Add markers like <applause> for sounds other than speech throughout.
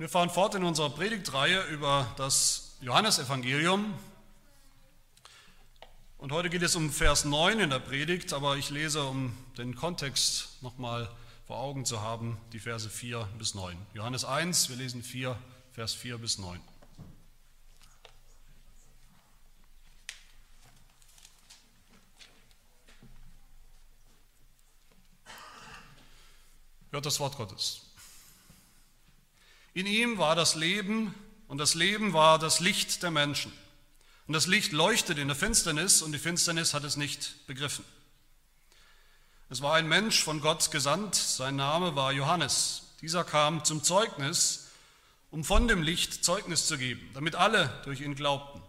Wir fahren fort in unserer Predigtreihe über das Johannesevangelium. Und heute geht es um Vers 9 in der Predigt, aber ich lese, um den Kontext nochmal vor Augen zu haben, die Verse 4 bis 9. Johannes 1, wir lesen 4, Vers 4 bis 9. Hört das Wort Gottes. In ihm war das Leben und das Leben war das Licht der Menschen. Und das Licht leuchtet in der Finsternis und die Finsternis hat es nicht begriffen. Es war ein Mensch von Gott gesandt, sein Name war Johannes. Dieser kam zum Zeugnis, um von dem Licht Zeugnis zu geben, damit alle durch ihn glaubten.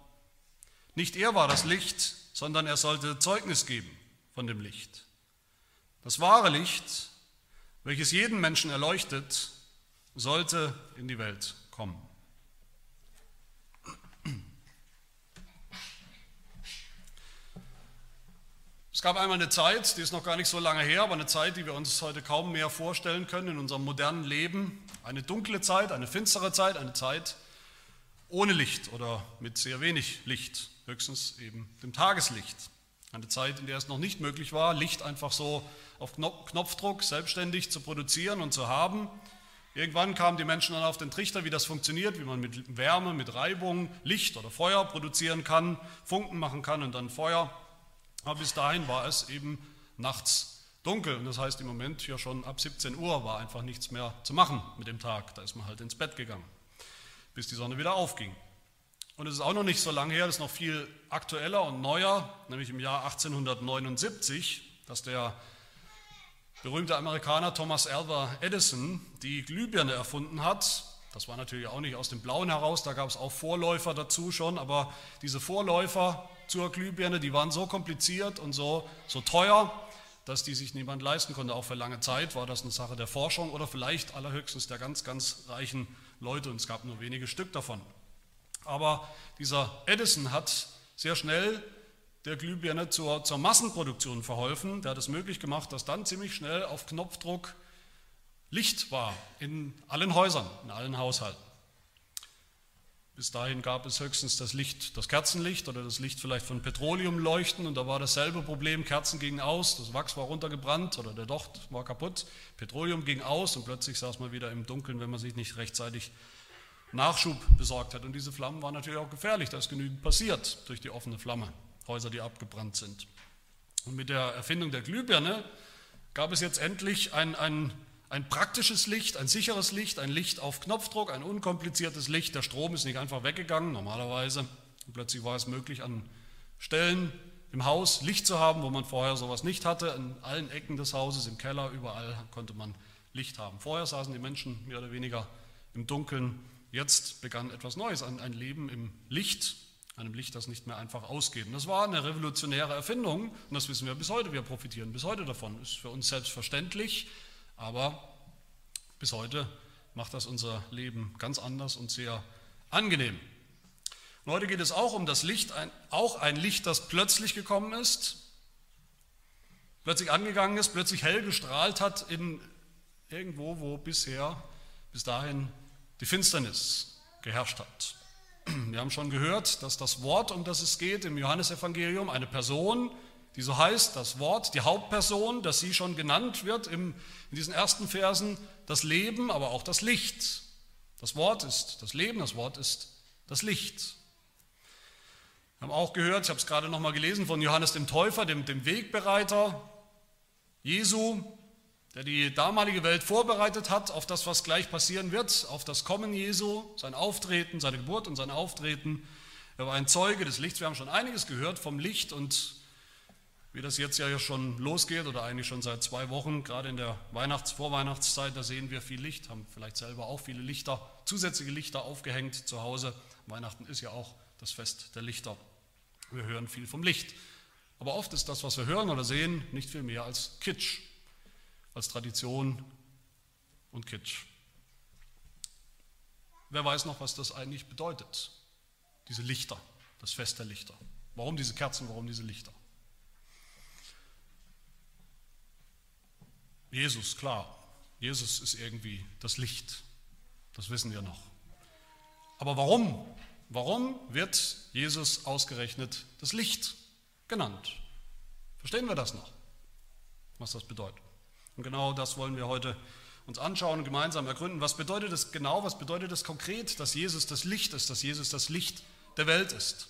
Nicht er war das Licht, sondern er sollte Zeugnis geben von dem Licht. Das wahre Licht, welches jeden Menschen erleuchtet, sollte in die Welt kommen. Es gab einmal eine Zeit, die ist noch gar nicht so lange her, aber eine Zeit, die wir uns heute kaum mehr vorstellen können in unserem modernen Leben. Eine dunkle Zeit, eine finstere Zeit, eine Zeit ohne Licht oder mit sehr wenig Licht, höchstens eben dem Tageslicht. Eine Zeit, in der es noch nicht möglich war, Licht einfach so auf Knopfdruck selbstständig zu produzieren und zu haben. Irgendwann kamen die Menschen dann auf den Trichter, wie das funktioniert, wie man mit Wärme, mit Reibung Licht oder Feuer produzieren kann, Funken machen kann und dann Feuer. Aber bis dahin war es eben nachts dunkel. Und das heißt, im Moment ja schon ab 17 Uhr war einfach nichts mehr zu machen mit dem Tag. Da ist man halt ins Bett gegangen, bis die Sonne wieder aufging. Und es ist auch noch nicht so lange her, das ist noch viel aktueller und neuer, nämlich im Jahr 1879, dass der berühmte Amerikaner Thomas Alva Edison die Glühbirne erfunden hat. Das war natürlich auch nicht aus dem Blauen heraus, da gab es auch Vorläufer dazu schon, aber diese Vorläufer zur Glühbirne, die waren so kompliziert und so, so teuer, dass die sich niemand leisten konnte. Auch für lange Zeit war das eine Sache der Forschung oder vielleicht allerhöchstens der ganz, ganz reichen Leute und es gab nur wenige Stück davon. Aber dieser Edison hat sehr schnell der Glühbirne zur, zur Massenproduktion verholfen. Der hat es möglich gemacht, dass dann ziemlich schnell auf Knopfdruck Licht war in allen Häusern, in allen Haushalten. Bis dahin gab es höchstens das Licht, das Kerzenlicht oder das Licht vielleicht von Petroleumleuchten und da war dasselbe Problem, Kerzen gingen aus, das Wachs war runtergebrannt oder der Docht war kaputt, Petroleum ging aus und plötzlich saß man wieder im Dunkeln, wenn man sich nicht rechtzeitig Nachschub besorgt hat. Und diese Flammen waren natürlich auch gefährlich, da ist genügend passiert durch die offene Flamme. Häuser, die abgebrannt sind. Und mit der Erfindung der Glühbirne gab es jetzt endlich ein, ein, ein praktisches Licht, ein sicheres Licht, ein Licht auf Knopfdruck, ein unkompliziertes Licht. Der Strom ist nicht einfach weggegangen, normalerweise. Und plötzlich war es möglich, an Stellen im Haus Licht zu haben, wo man vorher sowas nicht hatte. In allen Ecken des Hauses, im Keller, überall konnte man Licht haben. Vorher saßen die Menschen mehr oder weniger im Dunkeln. Jetzt begann etwas Neues, ein Leben im Licht einem Licht, das nicht mehr einfach ausgeht. Und das war eine revolutionäre Erfindung und das wissen wir bis heute. Wir profitieren bis heute davon. Ist für uns selbstverständlich, aber bis heute macht das unser Leben ganz anders und sehr angenehm. Und heute geht es auch um das Licht, ein, auch ein Licht, das plötzlich gekommen ist, plötzlich angegangen ist, plötzlich hell gestrahlt hat in irgendwo, wo bisher, bis dahin die Finsternis geherrscht hat. Wir haben schon gehört, dass das Wort, um das es geht im Johannesevangelium, eine Person, die so heißt, das Wort, die Hauptperson, dass sie schon genannt wird im, in diesen ersten Versen, das Leben, aber auch das Licht. Das Wort ist das Leben, das Wort ist das Licht. Wir haben auch gehört, ich habe es gerade nochmal gelesen, von Johannes dem Täufer, dem, dem Wegbereiter Jesu, der die damalige Welt vorbereitet hat auf das, was gleich passieren wird, auf das Kommen Jesu, sein Auftreten, seine Geburt und sein Auftreten. Er war ein Zeuge des Lichts. Wir haben schon einiges gehört vom Licht und wie das jetzt ja schon losgeht oder eigentlich schon seit zwei Wochen, gerade in der Weihnachts-, Vorweihnachtszeit, da sehen wir viel Licht, haben vielleicht selber auch viele Lichter, zusätzliche Lichter aufgehängt zu Hause. Weihnachten ist ja auch das Fest der Lichter. Wir hören viel vom Licht. Aber oft ist das, was wir hören oder sehen, nicht viel mehr als Kitsch, als Tradition und Kitsch. Wer weiß noch, was das eigentlich bedeutet, diese Lichter, das Fest der Lichter. Warum diese Kerzen, warum diese Lichter? Jesus, klar, Jesus ist irgendwie das Licht. Das wissen wir noch. Aber warum? Warum wird Jesus ausgerechnet das Licht genannt? Verstehen wir das noch, was das bedeutet? Und genau das wollen wir heute uns anschauen und gemeinsam ergründen. Was bedeutet es genau, was bedeutet es konkret, dass Jesus das Licht ist, dass Jesus das Licht der Welt ist?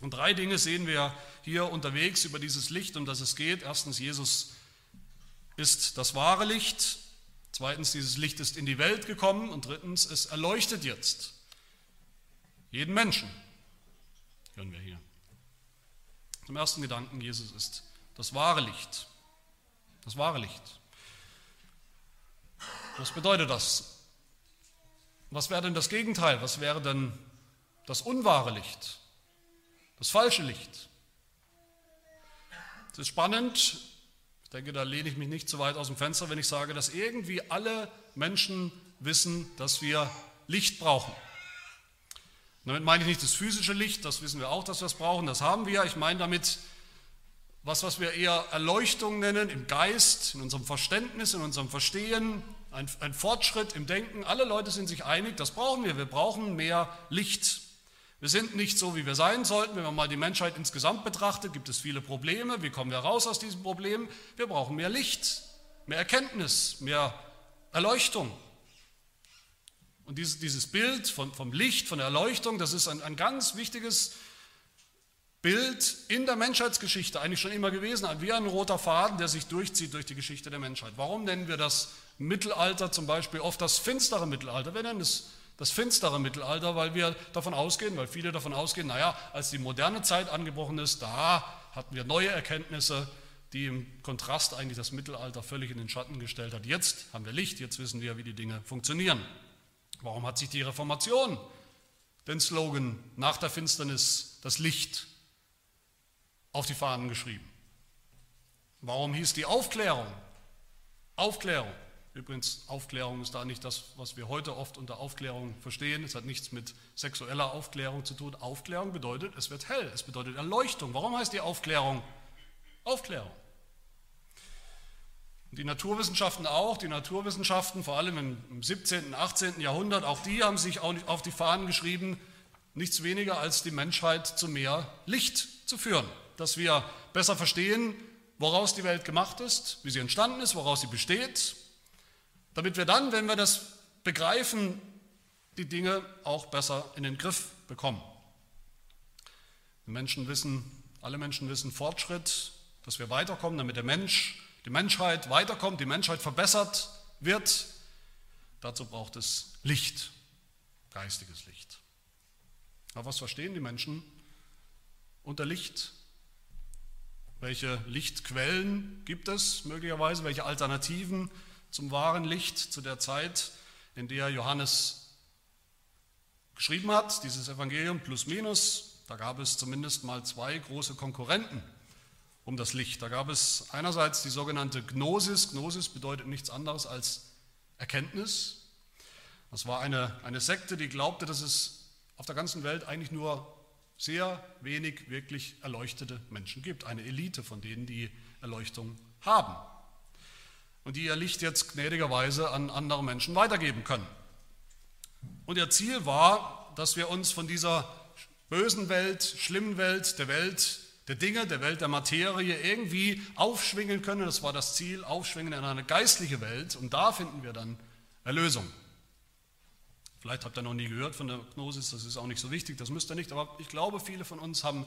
Und drei Dinge sehen wir hier unterwegs über dieses Licht, um das es geht. Erstens, Jesus ist das wahre Licht. Zweitens, dieses Licht ist in die Welt gekommen. Und drittens, es erleuchtet jetzt jeden Menschen. Hören wir hier. Zum ersten Gedanken, Jesus ist das wahre Licht. Das wahre Licht. Was bedeutet das? Was wäre denn das Gegenteil? Was wäre denn das unwahre Licht? Das falsche Licht? Es ist spannend, ich denke, da lehne ich mich nicht zu weit aus dem Fenster, wenn ich sage, dass irgendwie alle Menschen wissen, dass wir Licht brauchen. Damit meine ich nicht das physische Licht, das wissen wir auch, dass wir es brauchen, das haben wir. Ich meine damit was, was wir eher Erleuchtung nennen im Geist, in unserem Verständnis, in unserem Verstehen, ein, ein Fortschritt im Denken. Alle Leute sind sich einig, das brauchen wir. Wir brauchen mehr Licht. Wir sind nicht so, wie wir sein sollten. Wenn man mal die Menschheit insgesamt betrachtet, gibt es viele Probleme. Wie kommen wir raus aus diesen Problemen? Wir brauchen mehr Licht, mehr Erkenntnis, mehr Erleuchtung. Und dieses, dieses Bild von, vom Licht, von der Erleuchtung, das ist ein, ein ganz wichtiges Bild in der Menschheitsgeschichte eigentlich schon immer gewesen, wie ein roter Faden, der sich durchzieht durch die Geschichte der Menschheit. Warum nennen wir das Mittelalter zum Beispiel oft das finstere Mittelalter? Wir nennen es das finstere Mittelalter, weil wir davon ausgehen, weil viele davon ausgehen, naja, als die moderne Zeit angebrochen ist, da hatten wir neue Erkenntnisse, die im Kontrast eigentlich das Mittelalter völlig in den Schatten gestellt hat. Jetzt haben wir Licht, jetzt wissen wir, wie die Dinge funktionieren. Warum hat sich die Reformation den Slogan nach der Finsternis das Licht auf die Fahnen geschrieben. Warum hieß die Aufklärung? Aufklärung. Übrigens, Aufklärung ist da nicht das, was wir heute oft unter Aufklärung verstehen. Es hat nichts mit sexueller Aufklärung zu tun. Aufklärung bedeutet, es wird hell, es bedeutet Erleuchtung. Warum heißt die Aufklärung Aufklärung? Die Naturwissenschaften auch, die Naturwissenschaften, vor allem im 17., und 18. Jahrhundert, auch die haben sich auf die Fahnen geschrieben, nichts weniger als die Menschheit zu mehr Licht zu führen dass wir besser verstehen, woraus die Welt gemacht ist, wie sie entstanden ist, woraus sie besteht, damit wir dann, wenn wir das begreifen, die Dinge auch besser in den Griff bekommen. Menschen wissen, alle Menschen wissen Fortschritt, dass wir weiterkommen, damit der Mensch, die Menschheit weiterkommt, die Menschheit verbessert wird. Dazu braucht es Licht, geistiges Licht. Aber was verstehen die Menschen unter Licht? Welche Lichtquellen gibt es möglicherweise? Welche Alternativen zum wahren Licht zu der Zeit, in der Johannes geschrieben hat, dieses Evangelium plus minus? Da gab es zumindest mal zwei große Konkurrenten um das Licht. Da gab es einerseits die sogenannte Gnosis. Gnosis bedeutet nichts anderes als Erkenntnis. Das war eine, eine Sekte, die glaubte, dass es auf der ganzen Welt eigentlich nur sehr wenig wirklich erleuchtete Menschen gibt. Eine Elite von denen, die Erleuchtung haben und die ihr Licht jetzt gnädigerweise an andere Menschen weitergeben können. Und ihr Ziel war, dass wir uns von dieser bösen Welt, schlimmen Welt, der Welt der Dinge, der Welt der Materie irgendwie aufschwingen können. Das war das Ziel, aufschwingen in eine geistliche Welt. Und da finden wir dann Erlösung. Vielleicht habt ihr noch nie gehört von der Gnosis, das ist auch nicht so wichtig, das müsst ihr nicht, aber ich glaube, viele von uns haben,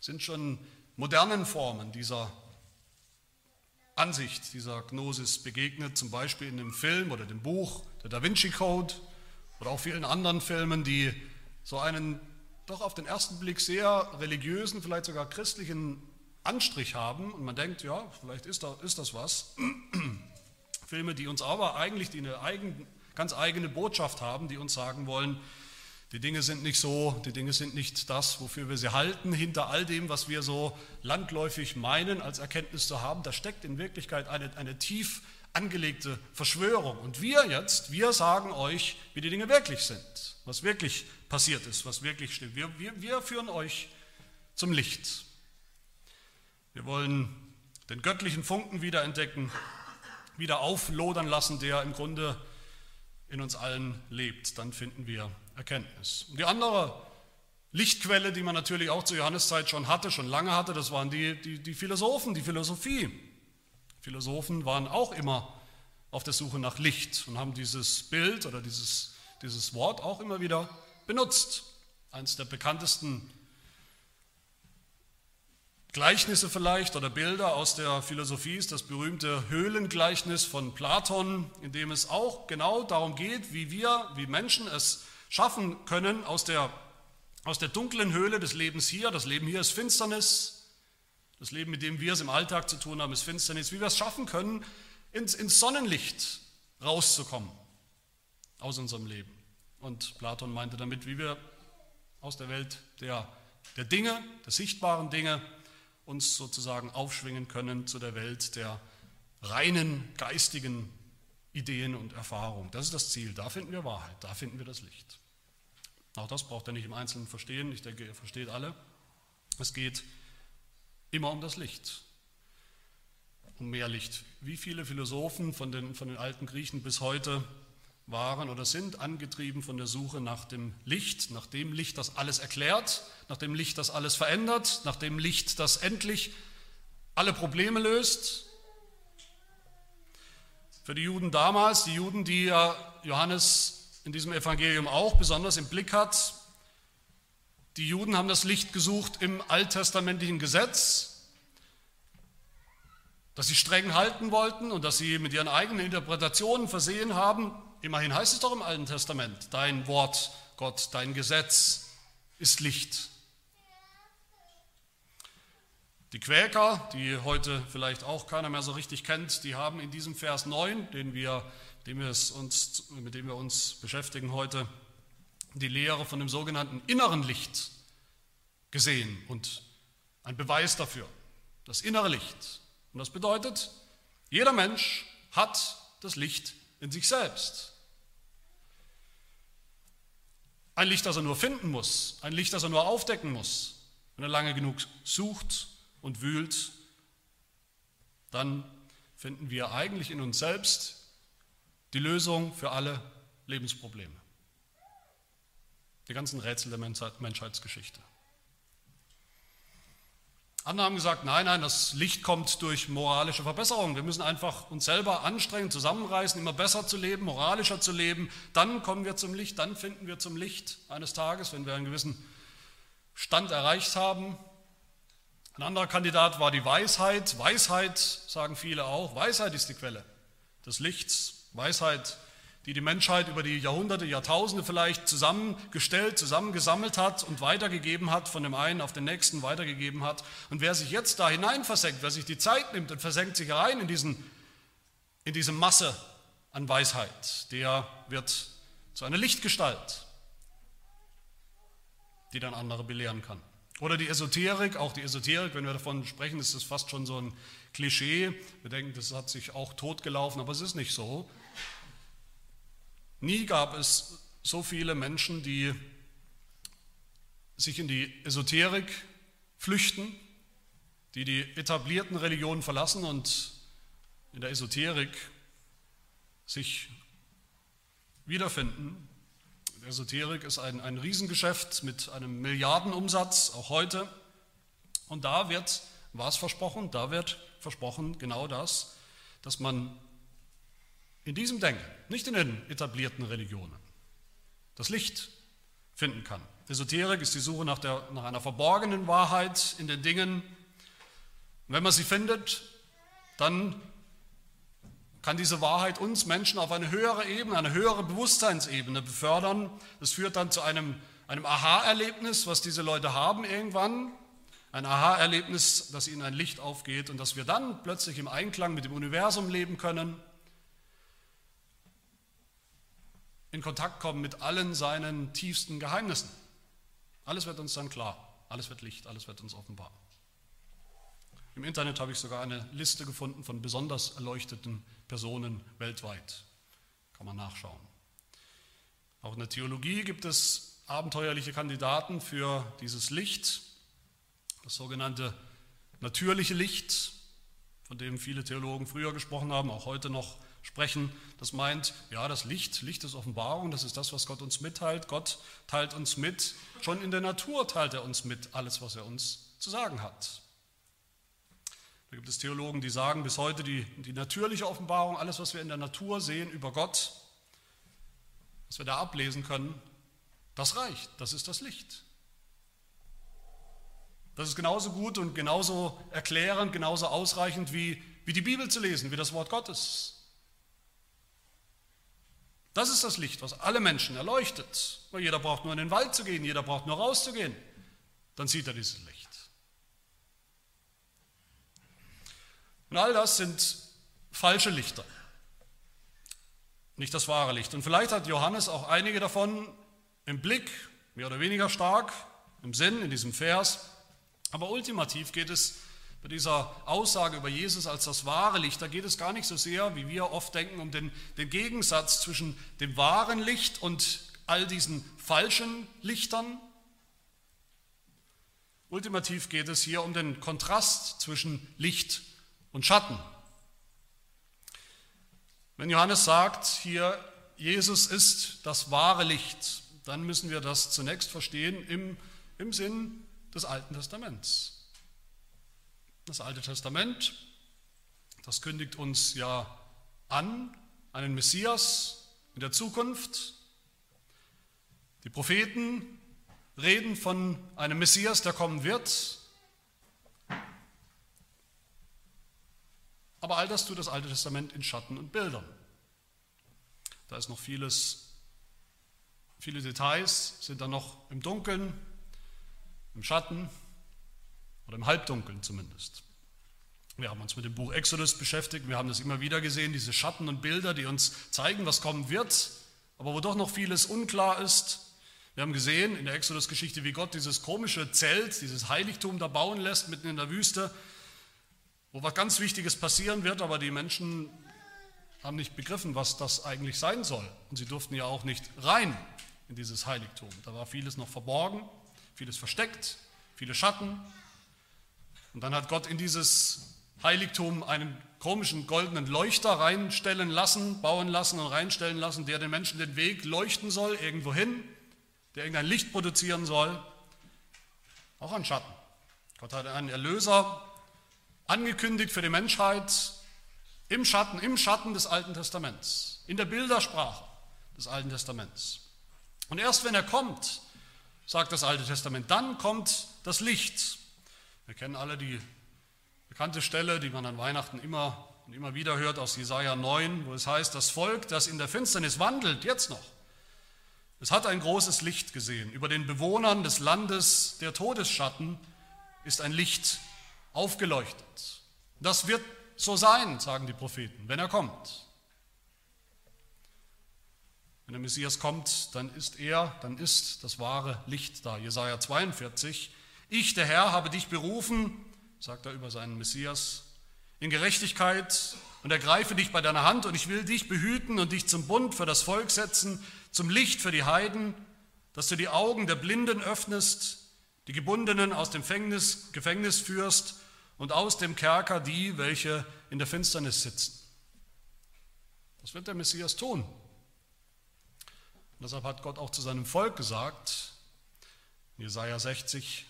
sind schon modernen Formen dieser Ansicht, dieser Gnosis begegnet, zum Beispiel in dem Film oder dem Buch, der Da Vinci Code oder auch vielen anderen Filmen, die so einen doch auf den ersten Blick sehr religiösen, vielleicht sogar christlichen Anstrich haben und man denkt, ja, vielleicht ist, da, ist das was. <clears throat> Filme, die uns aber eigentlich die eine eigen, ganz eigene Botschaft haben, die uns sagen wollen, die Dinge sind nicht so, die Dinge sind nicht das, wofür wir sie halten. Hinter all dem, was wir so landläufig meinen, als Erkenntnis zu haben, da steckt in Wirklichkeit eine, eine tief angelegte Verschwörung. Und wir jetzt, wir sagen euch, wie die Dinge wirklich sind, was wirklich passiert ist, was wirklich stimmt. Wir, wir, wir führen euch zum Licht. Wir wollen den göttlichen Funken wiederentdecken, wieder auflodern lassen, der im Grunde in uns allen lebt, dann finden wir Erkenntnis. Und die andere Lichtquelle, die man natürlich auch zur Johanneszeit schon hatte, schon lange hatte, das waren die, die, die Philosophen, die Philosophie. Philosophen waren auch immer auf der Suche nach Licht und haben dieses Bild oder dieses, dieses Wort auch immer wieder benutzt. Eines der bekanntesten Gleichnisse vielleicht oder Bilder aus der Philosophie ist das berühmte Höhlengleichnis von Platon, in dem es auch genau darum geht, wie wir, wie Menschen es schaffen können, aus der, aus der dunklen Höhle des Lebens hier, das Leben hier ist Finsternis, das Leben, mit dem wir es im Alltag zu tun haben, ist Finsternis, wie wir es schaffen können, ins, ins Sonnenlicht rauszukommen aus unserem Leben. Und Platon meinte damit, wie wir aus der Welt der, der Dinge, der sichtbaren Dinge, uns sozusagen aufschwingen können zu der Welt der reinen geistigen Ideen und Erfahrungen. Das ist das Ziel. Da finden wir Wahrheit, da finden wir das Licht. Auch das braucht er nicht im Einzelnen verstehen. Ich denke, ihr versteht alle. Es geht immer um das Licht, um mehr Licht. Wie viele Philosophen von den, von den alten Griechen bis heute waren oder sind angetrieben von der Suche nach dem Licht, nach dem Licht, das alles erklärt, nach dem Licht, das alles verändert, nach dem Licht, das endlich alle Probleme löst. Für die Juden damals, die Juden, die ja Johannes in diesem Evangelium auch besonders im Blick hat, die Juden haben das Licht gesucht im alttestamentlichen Gesetz, das sie streng halten wollten und das sie mit ihren eigenen Interpretationen versehen haben. Immerhin heißt es doch im Alten Testament, dein Wort, Gott, dein Gesetz ist Licht. Die Quäker, die heute vielleicht auch keiner mehr so richtig kennt, die haben in diesem Vers 9, den wir, den wir uns, mit dem wir uns beschäftigen heute, die Lehre von dem sogenannten inneren Licht gesehen und ein Beweis dafür, das innere Licht. Und das bedeutet, jeder Mensch hat das Licht in sich selbst. Ein Licht, das er nur finden muss, ein Licht, das er nur aufdecken muss. Wenn er lange genug sucht und wühlt, dann finden wir eigentlich in uns selbst die Lösung für alle Lebensprobleme. Die ganzen Rätsel der Menschheitsgeschichte. Andere haben gesagt, nein, nein, das Licht kommt durch moralische Verbesserung. Wir müssen einfach uns selber anstrengen, zusammenreißen, immer besser zu leben, moralischer zu leben. Dann kommen wir zum Licht, dann finden wir zum Licht eines Tages, wenn wir einen gewissen Stand erreicht haben. Ein anderer Kandidat war die Weisheit. Weisheit, sagen viele auch, Weisheit ist die Quelle des Lichts. Weisheit die die Menschheit über die Jahrhunderte, Jahrtausende vielleicht zusammengestellt, zusammengesammelt hat und weitergegeben hat, von dem einen auf den nächsten weitergegeben hat. Und wer sich jetzt da hinein versenkt, wer sich die Zeit nimmt und versenkt sich rein in, diesen, in diese Masse an Weisheit, der wird zu einer Lichtgestalt, die dann andere belehren kann. Oder die Esoterik, auch die Esoterik, wenn wir davon sprechen, ist das fast schon so ein Klischee. Wir denken, das hat sich auch totgelaufen, aber es ist nicht so. Nie gab es so viele Menschen, die sich in die Esoterik flüchten, die die etablierten Religionen verlassen und in der Esoterik sich wiederfinden. Die Esoterik ist ein, ein Riesengeschäft mit einem Milliardenumsatz, auch heute. Und da wird, war es versprochen, da wird versprochen genau das, dass man in diesem Denken, nicht in den etablierten Religionen, das Licht finden kann. Esoterik ist die Suche nach, der, nach einer verborgenen Wahrheit in den Dingen. Und wenn man sie findet, dann kann diese Wahrheit uns Menschen auf eine höhere Ebene, eine höhere Bewusstseinsebene befördern. Das führt dann zu einem, einem Aha-Erlebnis, was diese Leute haben irgendwann. Ein Aha-Erlebnis, dass ihnen ein Licht aufgeht und dass wir dann plötzlich im Einklang mit dem Universum leben können in Kontakt kommen mit allen seinen tiefsten Geheimnissen. Alles wird uns dann klar, alles wird Licht, alles wird uns offenbar. Im Internet habe ich sogar eine Liste gefunden von besonders erleuchteten Personen weltweit. Kann man nachschauen. Auch in der Theologie gibt es abenteuerliche Kandidaten für dieses Licht, das sogenannte natürliche Licht, von dem viele Theologen früher gesprochen haben, auch heute noch sprechen, das meint, ja, das Licht, Licht ist Offenbarung, das ist das, was Gott uns mitteilt. Gott teilt uns mit, schon in der Natur teilt er uns mit, alles, was er uns zu sagen hat. Da gibt es Theologen, die sagen, bis heute die, die natürliche Offenbarung, alles, was wir in der Natur sehen über Gott, was wir da ablesen können, das reicht, das ist das Licht. Das ist genauso gut und genauso erklärend, genauso ausreichend wie, wie die Bibel zu lesen, wie das Wort Gottes. Das ist das Licht, was alle Menschen erleuchtet. Weil jeder braucht nur in den Wald zu gehen, jeder braucht nur rauszugehen. Dann sieht er dieses Licht. Und all das sind falsche Lichter, nicht das wahre Licht. Und vielleicht hat Johannes auch einige davon im Blick, mehr oder weniger stark, im Sinn, in diesem Vers. Aber ultimativ geht es bei dieser Aussage über Jesus als das wahre Licht, da geht es gar nicht so sehr, wie wir oft denken, um den, den Gegensatz zwischen dem wahren Licht und all diesen falschen Lichtern. Ultimativ geht es hier um den Kontrast zwischen Licht und Schatten. Wenn Johannes sagt, hier Jesus ist das wahre Licht, dann müssen wir das zunächst verstehen im, im Sinn des Alten Testaments. Das Alte Testament, das kündigt uns ja an, einen Messias in der Zukunft. Die Propheten reden von einem Messias, der kommen wird. Aber all das tut das Alte Testament in Schatten und Bildern. Da ist noch vieles, viele Details sind da noch im Dunkeln, im Schatten oder im Halbdunkeln zumindest. Wir haben uns mit dem Buch Exodus beschäftigt, wir haben das immer wieder gesehen, diese Schatten und Bilder, die uns zeigen, was kommen wird, aber wo doch noch vieles unklar ist. Wir haben gesehen in der Exodus-Geschichte, wie Gott dieses komische Zelt, dieses Heiligtum da bauen lässt, mitten in der Wüste, wo was ganz Wichtiges passieren wird, aber die Menschen haben nicht begriffen, was das eigentlich sein soll. Und sie durften ja auch nicht rein in dieses Heiligtum. Da war vieles noch verborgen, vieles versteckt, viele Schatten. Und dann hat Gott in dieses Heiligtum einen komischen goldenen Leuchter reinstellen lassen, bauen lassen und reinstellen lassen, der den Menschen den Weg leuchten soll, irgendwo hin, der irgendein Licht produzieren soll, auch an Schatten. Gott hat einen Erlöser angekündigt für die Menschheit im Schatten, im Schatten des Alten Testaments, in der Bildersprache des Alten Testaments. Und erst wenn er kommt, sagt das Alte Testament, dann kommt das Licht. Wir kennen alle die bekannte Stelle, die man an Weihnachten immer und immer wieder hört aus Jesaja 9, wo es heißt: Das Volk, das in der Finsternis wandelt, jetzt noch, es hat ein großes Licht gesehen. Über den Bewohnern des Landes der Todesschatten ist ein Licht aufgeleuchtet. Das wird so sein, sagen die Propheten, wenn er kommt. Wenn der Messias kommt, dann ist er, dann ist das wahre Licht da. Jesaja 42. Ich, der Herr, habe dich berufen, sagt er über seinen Messias, in Gerechtigkeit und ergreife dich bei deiner Hand und ich will dich behüten und dich zum Bund für das Volk setzen, zum Licht für die Heiden, dass du die Augen der Blinden öffnest, die Gebundenen aus dem Gefängnis, Gefängnis führst und aus dem Kerker die, welche in der Finsternis sitzen. Das wird der Messias tun. Und deshalb hat Gott auch zu seinem Volk gesagt, in Jesaja 60,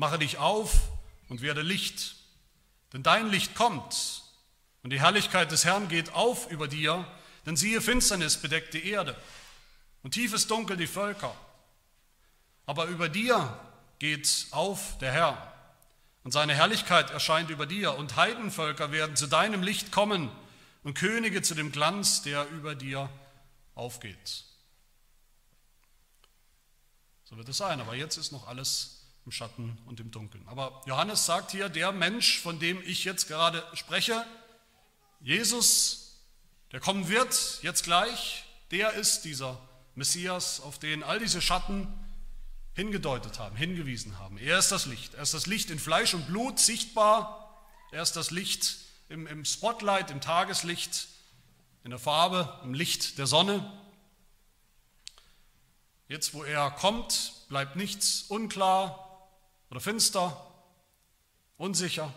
mache dich auf und werde Licht, denn dein Licht kommt und die Herrlichkeit des Herrn geht auf über dir, denn siehe, Finsternis bedeckt die Erde und tiefes Dunkel die Völker. Aber über dir geht auf der Herr. Und seine Herrlichkeit erscheint über dir. Und Heidenvölker werden zu deinem Licht kommen und Könige zu dem Glanz, der über dir aufgeht. So wird es sein, aber jetzt ist noch alles im Schatten und im Dunkeln. Aber Johannes sagt hier, der Mensch, von dem ich jetzt gerade spreche, Jesus, der kommen wird, jetzt gleich, der ist dieser Messias, auf den all diese Schatten hingedeutet haben, hingewiesen haben. Er ist das Licht. Er ist das Licht in Fleisch und Blut sichtbar. Er ist das Licht im, im Spotlight, im Tageslicht, in der Farbe, im Licht der Sonne. Jetzt, wo er kommt, bleibt nichts unklar oder finster, unsicher.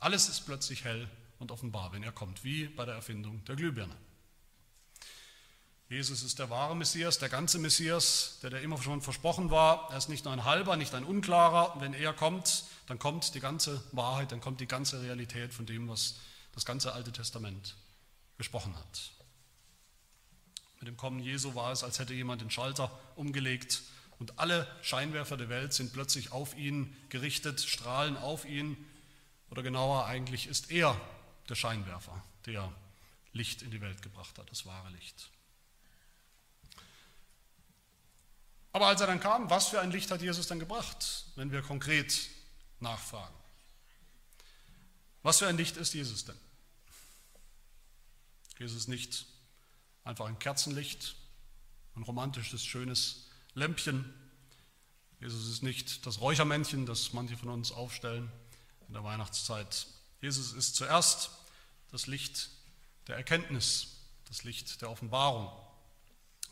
Alles ist plötzlich hell und offenbar, wenn er kommt, wie bei der Erfindung der Glühbirne. Jesus ist der wahre Messias, der ganze Messias, der der immer schon versprochen war. Er ist nicht nur ein halber, nicht ein unklarer. Wenn er kommt, dann kommt die ganze Wahrheit, dann kommt die ganze Realität von dem, was das ganze Alte Testament gesprochen hat. Mit dem Kommen Jesu war es, als hätte jemand den Schalter umgelegt und alle Scheinwerfer der Welt sind plötzlich auf ihn gerichtet, strahlen auf ihn. Oder genauer, eigentlich ist er der Scheinwerfer, der Licht in die Welt gebracht hat, das wahre Licht. Aber als er dann kam, was für ein Licht hat Jesus dann gebracht, wenn wir konkret nachfragen? Was für ein Licht ist Jesus denn? Jesus ist nicht einfach ein Kerzenlicht, ein romantisches, schönes Lämpchen. Jesus ist nicht das Räuchermännchen, das manche von uns aufstellen in der Weihnachtszeit. Jesus ist zuerst das Licht der Erkenntnis, das Licht der Offenbarung.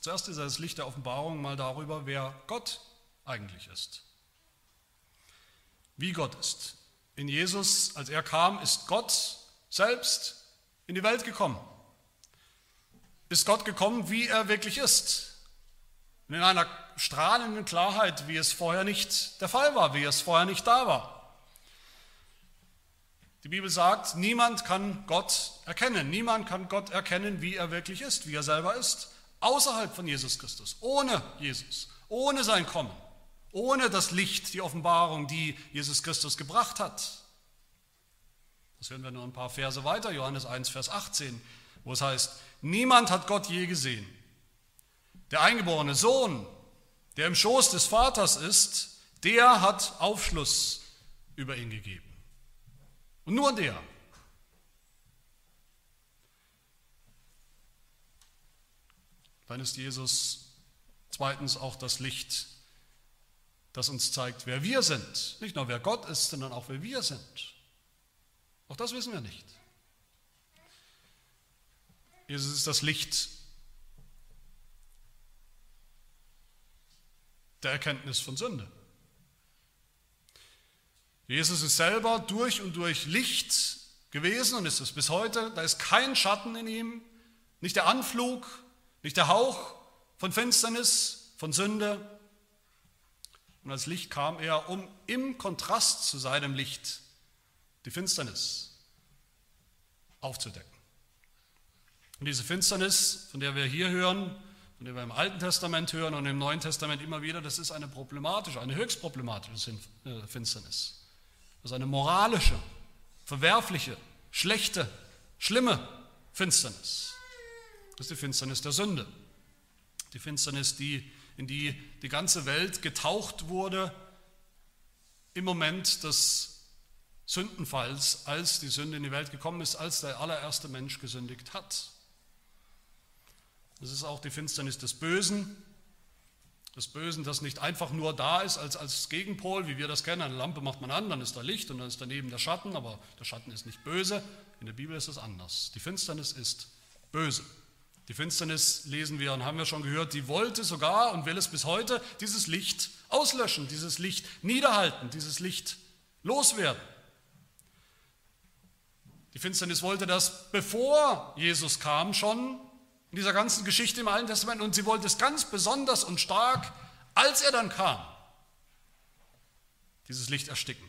Zuerst ist er das Licht der Offenbarung mal darüber, wer Gott eigentlich ist. Wie Gott ist. In Jesus, als er kam, ist Gott selbst in die Welt gekommen. Ist Gott gekommen, wie er wirklich ist. Und in einer strahlenden Klarheit, wie es vorher nicht der Fall war, wie es vorher nicht da war. Die Bibel sagt, niemand kann Gott erkennen. Niemand kann Gott erkennen, wie er wirklich ist, wie er selber ist, außerhalb von Jesus Christus, ohne Jesus, ohne sein Kommen, ohne das Licht, die Offenbarung, die Jesus Christus gebracht hat. Das hören wir nur ein paar Verse weiter, Johannes 1, Vers 18, wo es heißt, niemand hat Gott je gesehen. Der eingeborene Sohn, der im Schoß des Vaters ist, der hat Aufschluss über ihn gegeben. Und nur der. Dann ist Jesus zweitens auch das Licht, das uns zeigt, wer wir sind. Nicht nur wer Gott ist, sondern auch wer wir sind. Auch das wissen wir nicht. Jesus ist das Licht der Erkenntnis von Sünde. Jesus ist selber durch und durch Licht gewesen und ist es bis heute. Da ist kein Schatten in ihm, nicht der Anflug, nicht der Hauch von Finsternis, von Sünde. Und als Licht kam er, um im Kontrast zu seinem Licht die Finsternis aufzudecken. Und diese Finsternis, von der wir hier hören, der wir im Alten Testament hören und im Neuen Testament immer wieder, das ist eine problematische, eine höchst problematische äh, Finsternis. Das ist eine moralische, verwerfliche, schlechte, schlimme Finsternis. Das ist die Finsternis der Sünde. Die Finsternis, die, in die die ganze Welt getaucht wurde im Moment des Sündenfalls, als die Sünde in die Welt gekommen ist, als der allererste Mensch gesündigt hat. Das ist auch die Finsternis des Bösen, des Bösen, das nicht einfach nur da ist als, als Gegenpol, wie wir das kennen. Eine Lampe macht man an, dann ist da Licht und dann ist daneben der Schatten, aber der Schatten ist nicht böse. In der Bibel ist es anders. Die Finsternis ist böse. Die Finsternis lesen wir und haben wir schon gehört, die wollte sogar und will es bis heute dieses Licht auslöschen, dieses Licht niederhalten, dieses Licht loswerden. Die Finsternis wollte das, bevor Jesus kam, schon in dieser ganzen Geschichte im Alten Testament und sie wollte es ganz besonders und stark, als er dann kam, dieses Licht ersticken.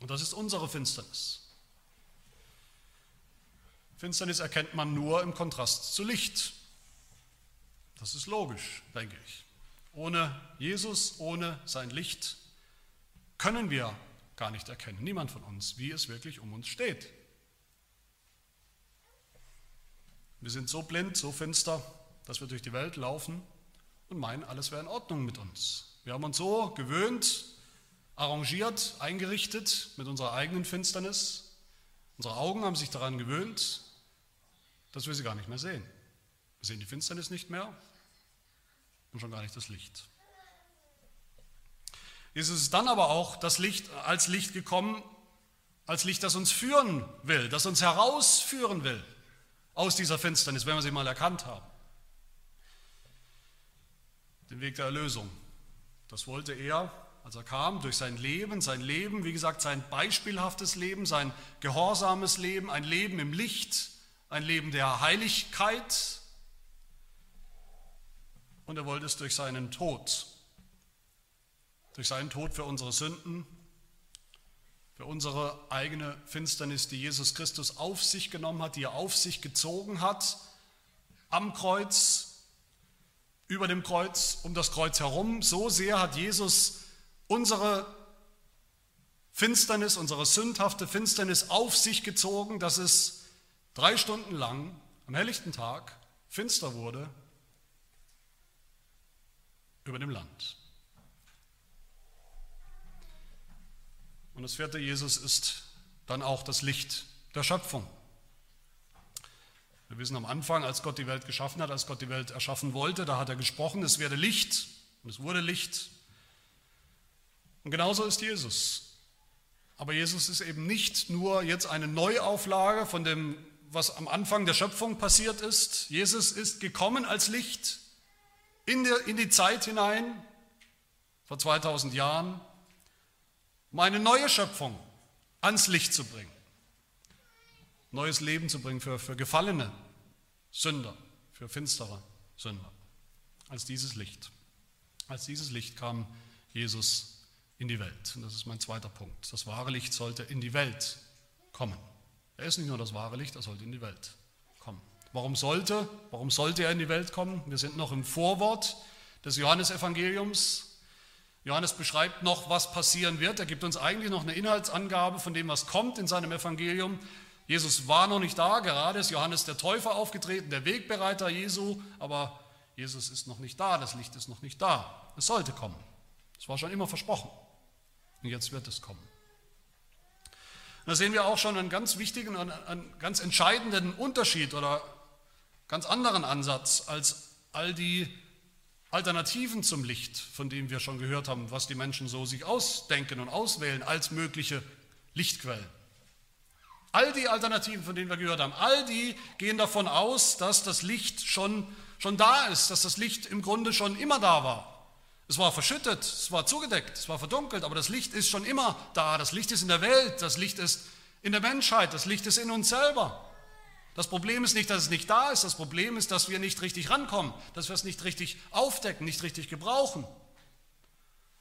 Und das ist unsere Finsternis. Finsternis erkennt man nur im Kontrast zu Licht. Das ist logisch, denke ich. Ohne Jesus, ohne sein Licht können wir gar nicht erkennen, niemand von uns, wie es wirklich um uns steht. Wir sind so blind, so finster, dass wir durch die Welt laufen und meinen, alles wäre in Ordnung mit uns. Wir haben uns so gewöhnt, arrangiert, eingerichtet mit unserer eigenen Finsternis. Unsere Augen haben sich daran gewöhnt, dass wir sie gar nicht mehr sehen. Wir sehen die Finsternis nicht mehr und schon gar nicht das Licht. Jesus ist dann aber auch das Licht als Licht gekommen, als Licht, das uns führen will, das uns herausführen will aus dieser Finsternis, wenn wir sie mal erkannt haben. Den Weg der Erlösung. Das wollte er als er kam, durch sein Leben, sein Leben, wie gesagt, sein beispielhaftes Leben, sein gehorsames Leben, ein Leben im Licht, ein Leben der Heiligkeit. Und er wollte es durch seinen Tod, durch seinen Tod für unsere Sünden, für unsere eigene Finsternis, die Jesus Christus auf sich genommen hat, die er auf sich gezogen hat, am Kreuz, über dem Kreuz, um das Kreuz herum. So sehr hat Jesus unsere Finsternis, unsere sündhafte Finsternis auf sich gezogen, dass es drei Stunden lang am helllichten Tag finster wurde über dem Land. Und das vierte, Jesus ist dann auch das Licht der Schöpfung. Wir wissen am Anfang, als Gott die Welt geschaffen hat, als Gott die Welt erschaffen wollte, da hat er gesprochen, es werde Licht und es wurde Licht. Und genauso ist Jesus. Aber Jesus ist eben nicht nur jetzt eine Neuauflage von dem, was am Anfang der Schöpfung passiert ist. Jesus ist gekommen als Licht in, die Zeit hinein, vor 2000 Jahren, um eine neue Schöpfung ans Licht zu bringen neues Leben zu bringen für, für gefallene Sünder, für finstere Sünder. Als dieses Licht. Als dieses Licht kam Jesus in die Welt. Und das ist mein zweiter Punkt. Das wahre Licht sollte in die Welt kommen. Er ist nicht nur das wahre Licht, er sollte in die Welt kommen. Warum sollte, warum sollte er in die Welt kommen? Wir sind noch im Vorwort des Johannesevangeliums. Johannes beschreibt noch, was passieren wird. Er gibt uns eigentlich noch eine Inhaltsangabe von dem, was kommt in seinem Evangelium. Jesus war noch nicht da, gerade ist Johannes der Täufer aufgetreten, der Wegbereiter Jesu, aber Jesus ist noch nicht da, das Licht ist noch nicht da. Es sollte kommen. Es war schon immer versprochen. Und jetzt wird es kommen. da sehen wir auch schon einen ganz wichtigen, einen ganz entscheidenden Unterschied oder ganz anderen Ansatz als all die Alternativen zum Licht, von denen wir schon gehört haben, was die Menschen so sich ausdenken und auswählen als mögliche Lichtquellen. All die Alternativen, von denen wir gehört haben, all die gehen davon aus, dass das Licht schon, schon da ist, dass das Licht im Grunde schon immer da war. Es war verschüttet, es war zugedeckt, es war verdunkelt, aber das Licht ist schon immer da. Das Licht ist in der Welt, das Licht ist in der Menschheit, das Licht ist in uns selber. Das Problem ist nicht, dass es nicht da ist, das Problem ist, dass wir nicht richtig rankommen, dass wir es nicht richtig aufdecken, nicht richtig gebrauchen.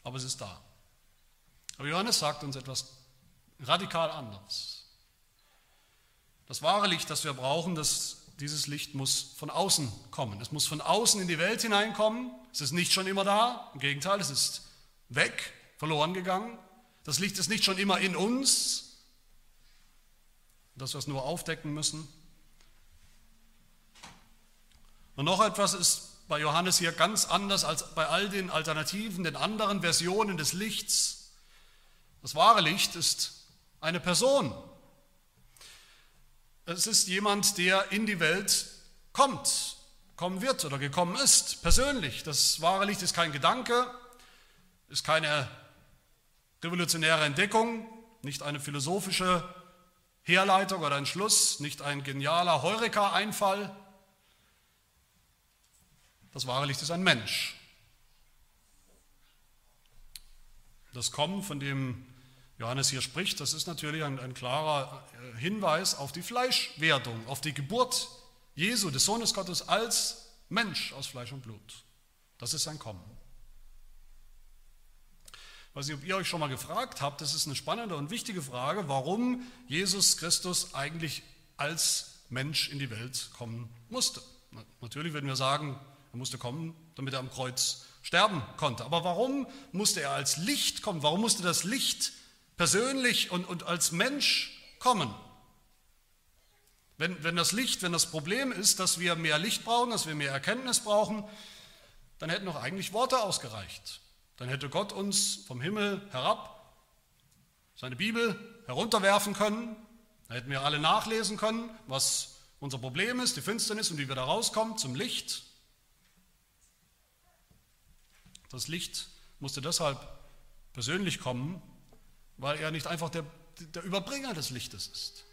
Aber es ist da. Aber Johannes sagt uns etwas radikal anderes. Das wahre Licht, das wir brauchen, das, dieses Licht muss von außen kommen. Es muss von außen in die Welt hineinkommen. Es ist nicht schon immer da. Im Gegenteil, es ist weg, verloren gegangen. Das Licht ist nicht schon immer in uns, dass wir es nur aufdecken müssen. Und noch etwas ist bei Johannes hier ganz anders als bei all den Alternativen, den anderen Versionen des Lichts. Das wahre Licht ist eine Person, es ist jemand, der in die Welt kommt, kommen wird oder gekommen ist, persönlich. Das wahre Licht ist kein Gedanke, ist keine revolutionäre Entdeckung, nicht eine philosophische Herleitung oder ein Schluss, nicht ein genialer Heureka-Einfall. Das wahre Licht ist ein Mensch. Das Kommen, von dem Johannes hier spricht, das ist natürlich ein, ein klarer äh, Hinweis auf die Fleischwerdung, auf die Geburt Jesu, des Sohnes Gottes, als Mensch aus Fleisch und Blut. Das ist sein Kommen. Ich weiß nicht, ob ihr euch schon mal gefragt habt, das ist eine spannende und wichtige Frage, warum Jesus Christus eigentlich als Mensch in die Welt kommen musste. Natürlich würden wir sagen, er musste kommen, damit er am Kreuz sterben konnte. Aber warum musste er als Licht kommen? Warum musste das Licht persönlich und, und als Mensch kommen. Wenn, wenn das Licht, wenn das Problem ist, dass wir mehr Licht brauchen, dass wir mehr Erkenntnis brauchen, dann hätten doch eigentlich Worte ausgereicht. Dann hätte Gott uns vom Himmel herab seine Bibel herunterwerfen können. Da hätten wir alle nachlesen können, was unser Problem ist, die Finsternis und wie wir da rauskommen zum Licht. Das Licht musste deshalb persönlich kommen, weil er nicht einfach der, der Überbringer des Lichtes ist.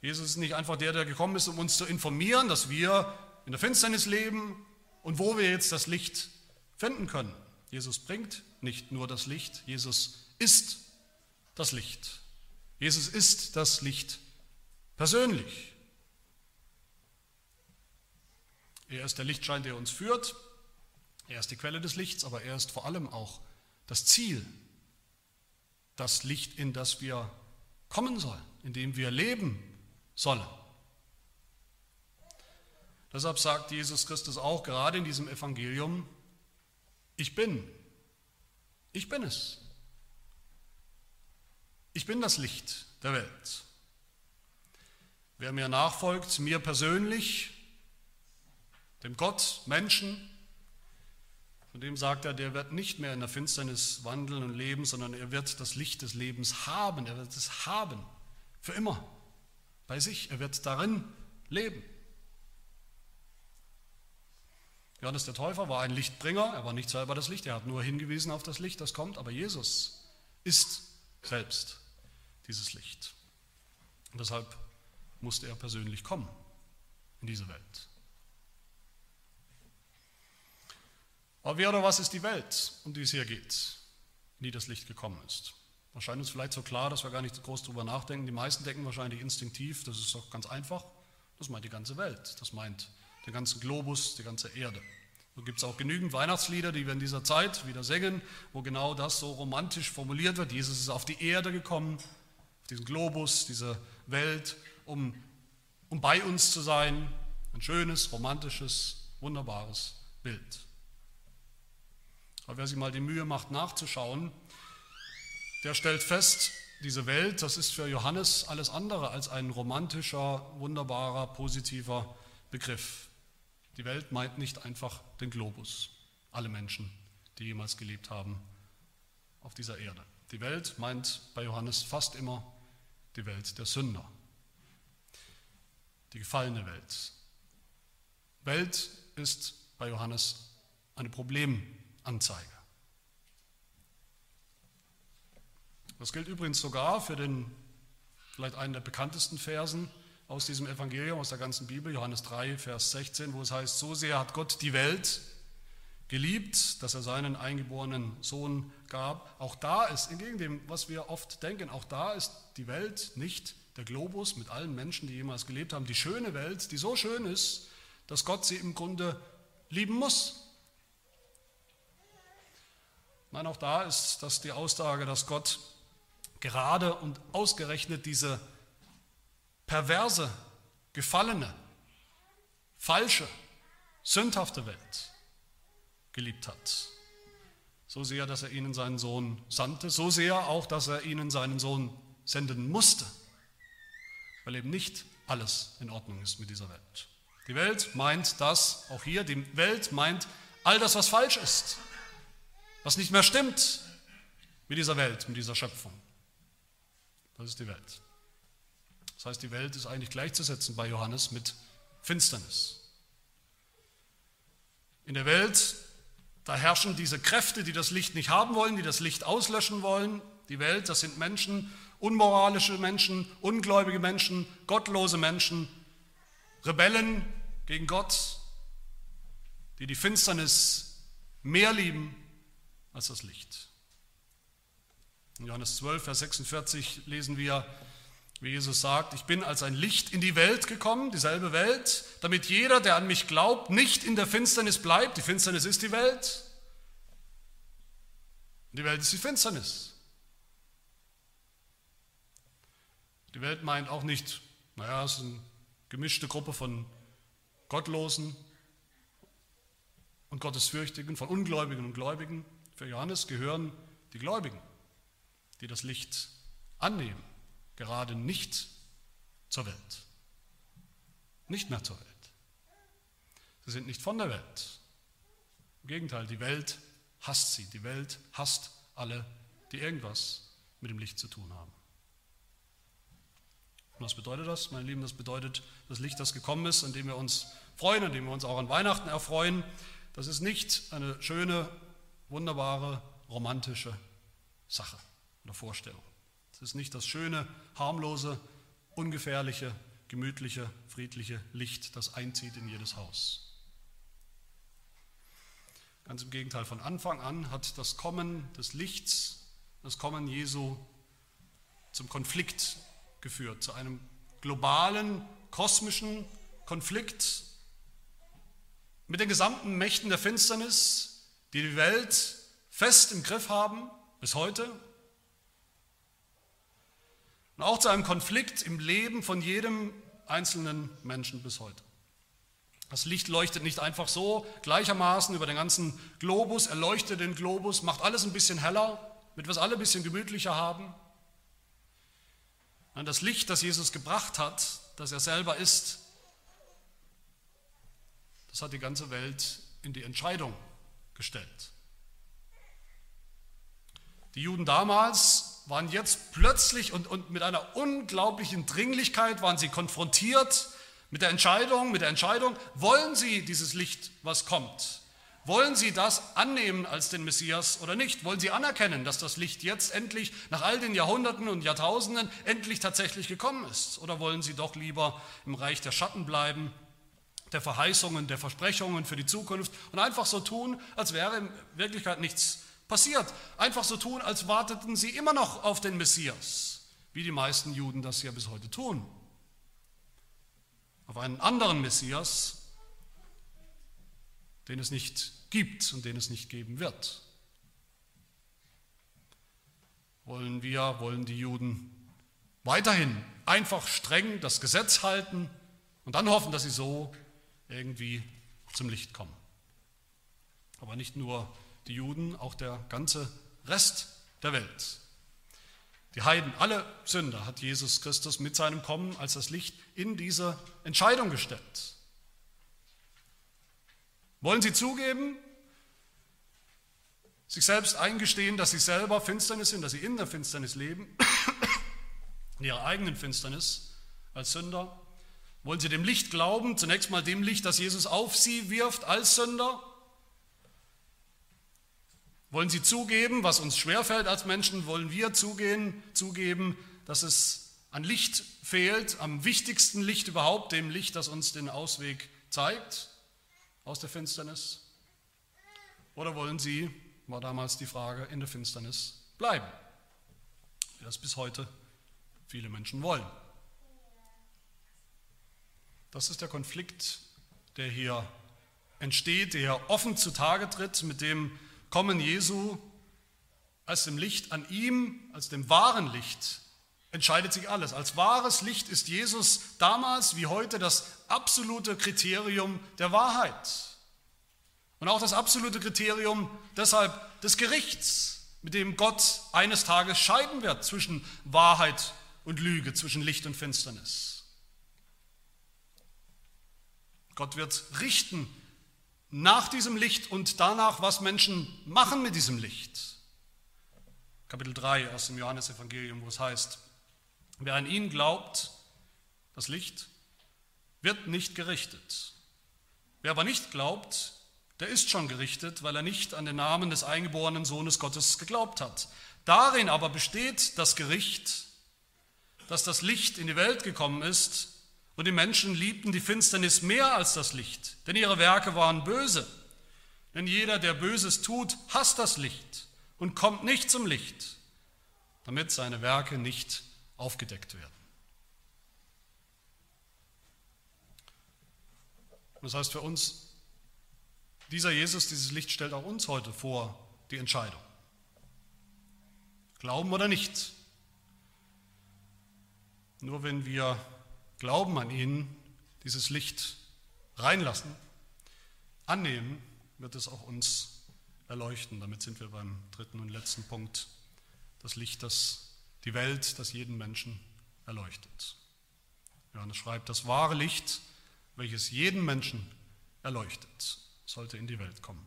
Jesus ist nicht einfach der, der gekommen ist, um uns zu informieren, dass wir in der Finsternis leben und wo wir jetzt das Licht finden können. Jesus bringt nicht nur das Licht, Jesus ist das Licht. Jesus ist das Licht persönlich. Er ist der Lichtschein, der uns führt. Er ist die Quelle des Lichts, aber er ist vor allem auch das Ziel, das Licht, in das wir kommen sollen, in dem wir leben sollen. Deshalb sagt Jesus Christus auch gerade in diesem Evangelium, ich bin, ich bin es. Ich bin das Licht der Welt. Wer mir nachfolgt, mir persönlich, dem Gott, Menschen, von dem sagt er, der wird nicht mehr in der Finsternis wandeln und leben, sondern er wird das Licht des Lebens haben. Er wird es haben, für immer, bei sich. Er wird darin leben. Johannes der Täufer war ein Lichtbringer, er war nicht selber das Licht, er hat nur hingewiesen auf das Licht, das kommt, aber Jesus ist selbst dieses Licht. Und deshalb musste er persönlich kommen in diese Welt. Aber wer oder was ist die Welt, um die es hier geht, in die das Licht gekommen ist? Wahrscheinlich ist es vielleicht so klar, dass wir gar nicht groß darüber nachdenken. Die meisten denken wahrscheinlich instinktiv, das ist doch ganz einfach. Das meint die ganze Welt. Das meint den ganzen Globus, die ganze Erde. So gibt es auch genügend Weihnachtslieder, die wir in dieser Zeit wieder singen, wo genau das so romantisch formuliert wird. Jesus ist auf die Erde gekommen, auf diesen Globus, diese Welt, um, um bei uns zu sein. Ein schönes, romantisches, wunderbares Bild. Aber wer sich mal die Mühe macht, nachzuschauen, der stellt fest, diese Welt, das ist für Johannes alles andere als ein romantischer, wunderbarer, positiver Begriff. Die Welt meint nicht einfach den Globus, alle Menschen, die jemals gelebt haben auf dieser Erde. Die Welt meint bei Johannes fast immer die Welt der Sünder, die gefallene Welt. Welt ist bei Johannes eine Problemanzeige. Das gilt übrigens sogar für den vielleicht einen der bekanntesten Versen aus diesem Evangelium, aus der ganzen Bibel, Johannes 3, Vers 16, wo es heißt, so sehr hat Gott die Welt geliebt, dass er seinen eingeborenen Sohn gab. Auch da ist, entgegen dem, was wir oft denken, auch da ist die Welt nicht der Globus mit allen Menschen, die jemals gelebt haben, die schöne Welt, die so schön ist, dass Gott sie im Grunde lieben muss. Nein, auch da ist das die Aussage, dass Gott gerade und ausgerechnet diese perverse, gefallene, falsche, sündhafte Welt geliebt hat. So sehr, dass er ihnen seinen Sohn sandte, so sehr auch, dass er ihnen seinen Sohn senden musste, weil eben nicht alles in Ordnung ist mit dieser Welt. Die Welt meint das, auch hier, die Welt meint all das, was falsch ist, was nicht mehr stimmt mit dieser Welt, mit dieser Schöpfung. Das ist die Welt. Das heißt, die Welt ist eigentlich gleichzusetzen bei Johannes mit Finsternis. In der Welt, da herrschen diese Kräfte, die das Licht nicht haben wollen, die das Licht auslöschen wollen. Die Welt, das sind Menschen, unmoralische Menschen, ungläubige Menschen, gottlose Menschen, Rebellen gegen Gott, die die Finsternis mehr lieben als das Licht. In Johannes 12, Vers 46 lesen wir, wie Jesus sagt, ich bin als ein Licht in die Welt gekommen, dieselbe Welt, damit jeder, der an mich glaubt, nicht in der Finsternis bleibt. Die Finsternis ist die Welt. Die Welt ist die Finsternis. Die Welt meint auch nicht, naja, es ist eine gemischte Gruppe von Gottlosen und Gottesfürchtigen, von Ungläubigen und Gläubigen. Für Johannes gehören die Gläubigen, die das Licht annehmen gerade nicht zur Welt. Nicht mehr zur Welt. Sie sind nicht von der Welt. Im Gegenteil, die Welt hasst sie. Die Welt hasst alle, die irgendwas mit dem Licht zu tun haben. Und was bedeutet das, meine Lieben? Das bedeutet, das Licht, das gekommen ist, an dem wir uns freuen, an dem wir uns auch an Weihnachten erfreuen, das ist nicht eine schöne, wunderbare, romantische Sache oder Vorstellung. Es ist nicht das schöne, harmlose, ungefährliche, gemütliche, friedliche Licht, das einzieht in jedes Haus. Ganz im Gegenteil, von Anfang an hat das Kommen des Lichts, das Kommen Jesu zum Konflikt geführt, zu einem globalen, kosmischen Konflikt mit den gesamten Mächten der Finsternis, die die Welt fest im Griff haben bis heute. Und auch zu einem Konflikt im Leben von jedem einzelnen Menschen bis heute. Das Licht leuchtet nicht einfach so gleichermaßen über den ganzen Globus, er leuchtet den Globus, macht alles ein bisschen heller, damit wir es alle ein bisschen gemütlicher haben. Das Licht, das Jesus gebracht hat, das er selber ist, das hat die ganze Welt in die Entscheidung gestellt. Die Juden damals waren jetzt plötzlich und, und mit einer unglaublichen Dringlichkeit waren sie konfrontiert mit der Entscheidung, mit der Entscheidung, wollen sie dieses Licht, was kommt? Wollen sie das annehmen als den Messias oder nicht? Wollen sie anerkennen, dass das Licht jetzt endlich nach all den Jahrhunderten und Jahrtausenden endlich tatsächlich gekommen ist? Oder wollen sie doch lieber im Reich der Schatten bleiben der Verheißungen, der Versprechungen für die Zukunft und einfach so tun, als wäre in Wirklichkeit nichts passiert. Einfach so tun, als warteten sie immer noch auf den Messias, wie die meisten Juden das ja bis heute tun. Auf einen anderen Messias, den es nicht gibt und den es nicht geben wird. Wollen wir, wollen die Juden weiterhin einfach streng das Gesetz halten und dann hoffen, dass sie so irgendwie zum Licht kommen. Aber nicht nur die Juden, auch der ganze Rest der Welt. Die Heiden, alle Sünder hat Jesus Christus mit seinem Kommen als das Licht in diese Entscheidung gestellt. Wollen sie zugeben, sich selbst eingestehen, dass sie selber Finsternis sind, dass sie in der Finsternis leben, <coughs> in ihrer eigenen Finsternis als Sünder? Wollen sie dem Licht glauben, zunächst mal dem Licht, das Jesus auf sie wirft als Sünder? Wollen sie zugeben, was uns schwerfällt als Menschen, wollen wir zugehen, zugeben, dass es an Licht fehlt, am wichtigsten Licht überhaupt, dem Licht, das uns den Ausweg zeigt aus der Finsternis? Oder wollen sie, war damals die Frage, in der Finsternis bleiben, wie das bis heute viele Menschen wollen? Das ist der Konflikt, der hier entsteht, der hier offen zutage tritt mit dem Kommen Jesu als dem Licht an ihm, als dem wahren Licht, entscheidet sich alles. Als wahres Licht ist Jesus damals wie heute das absolute Kriterium der Wahrheit. Und auch das absolute Kriterium deshalb des Gerichts, mit dem Gott eines Tages scheiden wird zwischen Wahrheit und Lüge, zwischen Licht und Finsternis. Gott wird richten nach diesem Licht und danach, was Menschen machen mit diesem Licht. Kapitel 3 aus dem Johannesevangelium, wo es heißt, wer an ihn glaubt, das Licht, wird nicht gerichtet. Wer aber nicht glaubt, der ist schon gerichtet, weil er nicht an den Namen des eingeborenen Sohnes Gottes geglaubt hat. Darin aber besteht das Gericht, dass das Licht in die Welt gekommen ist und die Menschen liebten die Finsternis mehr als das Licht, denn ihre Werke waren böse. Denn jeder, der Böses tut, hasst das Licht und kommt nicht zum Licht, damit seine Werke nicht aufgedeckt werden. Das heißt für uns, dieser Jesus, dieses Licht stellt auch uns heute vor die Entscheidung. Glauben oder nicht. Nur wenn wir Glauben an ihn, dieses Licht reinlassen, annehmen, wird es auch uns erleuchten. Damit sind wir beim dritten und letzten Punkt. Das Licht, das die Welt, das jeden Menschen erleuchtet. Johannes schreibt, das wahre Licht, welches jeden Menschen erleuchtet, sollte in die Welt kommen.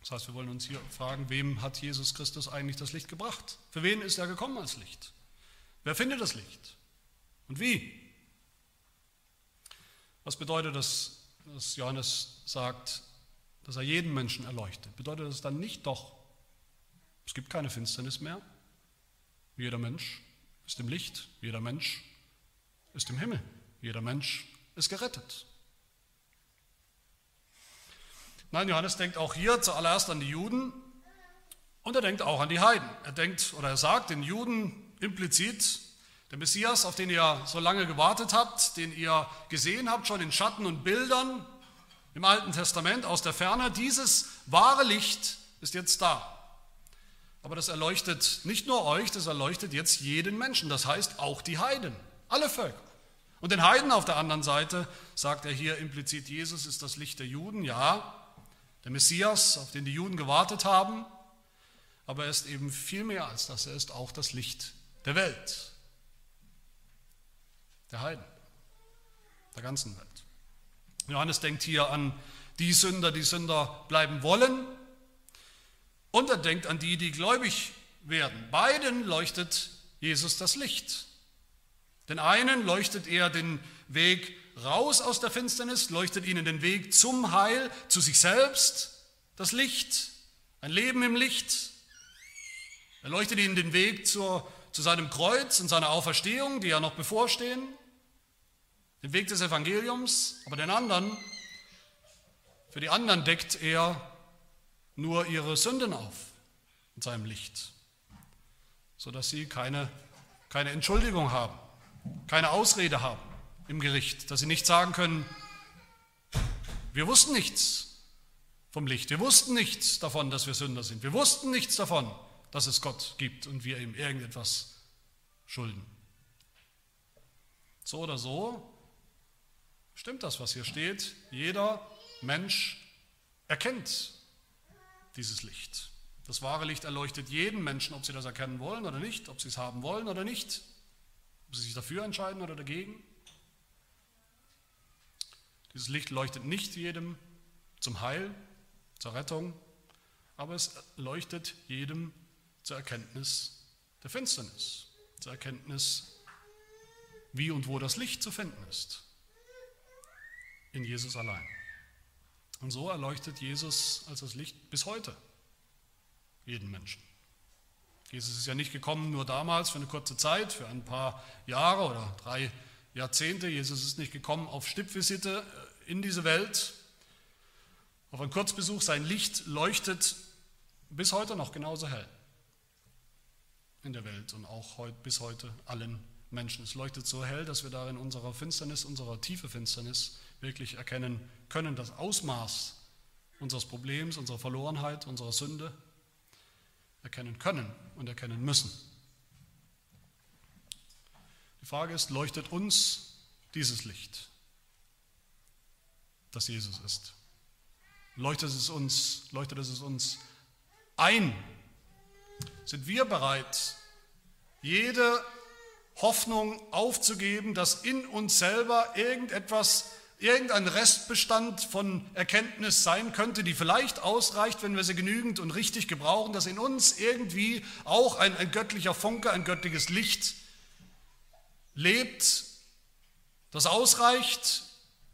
Das heißt, wir wollen uns hier fragen, wem hat Jesus Christus eigentlich das Licht gebracht? Für wen ist er gekommen als Licht? Wer findet das Licht? Und wie? Was bedeutet das, dass Johannes sagt, dass er jeden Menschen erleuchtet? Bedeutet das dann nicht doch, es gibt keine Finsternis mehr? Jeder Mensch ist im Licht, jeder Mensch ist im Himmel, jeder Mensch ist gerettet. Nein, Johannes denkt auch hier zuallererst an die Juden und er denkt auch an die Heiden. Er denkt oder er sagt den Juden implizit, der Messias, auf den ihr so lange gewartet habt, den ihr gesehen habt, schon in Schatten und Bildern im Alten Testament aus der Ferne, dieses wahre Licht ist jetzt da. Aber das erleuchtet nicht nur euch, das erleuchtet jetzt jeden Menschen, das heißt auch die Heiden, alle Völker. Und den Heiden auf der anderen Seite sagt er hier implizit, Jesus ist das Licht der Juden, ja, der Messias, auf den die Juden gewartet haben, aber er ist eben viel mehr als das, er ist auch das Licht der Welt, der Heiden, der ganzen Welt. Johannes denkt hier an die Sünder, die Sünder bleiben wollen, und er denkt an die, die gläubig werden. Beiden leuchtet Jesus das Licht. Den einen leuchtet er den Weg raus aus der Finsternis, leuchtet ihnen den Weg zum Heil, zu sich selbst, das Licht, ein Leben im Licht. Er leuchtet ihnen den Weg zur, zu seinem Kreuz und seiner Auferstehung, die ja noch bevorstehen, den Weg des Evangeliums, aber den anderen, für die anderen deckt er nur ihre Sünden auf in seinem Licht, sodass sie keine, keine Entschuldigung haben keine Ausrede haben im Gericht, dass sie nicht sagen können, wir wussten nichts vom Licht, wir wussten nichts davon, dass wir Sünder sind, wir wussten nichts davon, dass es Gott gibt und wir ihm irgendetwas schulden. So oder so stimmt das, was hier steht. Jeder Mensch erkennt dieses Licht. Das wahre Licht erleuchtet jeden Menschen, ob sie das erkennen wollen oder nicht, ob sie es haben wollen oder nicht. Ob sie sich dafür entscheiden oder dagegen. Dieses Licht leuchtet nicht jedem zum Heil, zur Rettung, aber es leuchtet jedem zur Erkenntnis der Finsternis, zur Erkenntnis, wie und wo das Licht zu finden ist. In Jesus allein. Und so erleuchtet Jesus als das Licht bis heute jeden Menschen. Jesus ist ja nicht gekommen nur damals für eine kurze Zeit, für ein paar Jahre oder drei Jahrzehnte. Jesus ist nicht gekommen auf Stippvisite äh, in diese Welt, auf einen Kurzbesuch. Sein Licht leuchtet bis heute noch genauso hell in der Welt und auch heute, bis heute allen Menschen. Es leuchtet so hell, dass wir darin unserer Finsternis, unserer tiefe Finsternis wirklich erkennen können, das Ausmaß unseres Problems, unserer Verlorenheit, unserer Sünde erkennen können und erkennen müssen. Die Frage ist, leuchtet uns dieses Licht, das Jesus ist? Leuchtet es uns, leuchtet es uns ein? Sind wir bereit, jede Hoffnung aufzugeben, dass in uns selber irgendetwas irgendein Restbestand von Erkenntnis sein könnte, die vielleicht ausreicht, wenn wir sie genügend und richtig gebrauchen, dass in uns irgendwie auch ein, ein göttlicher Funke, ein göttliches Licht lebt, das ausreicht,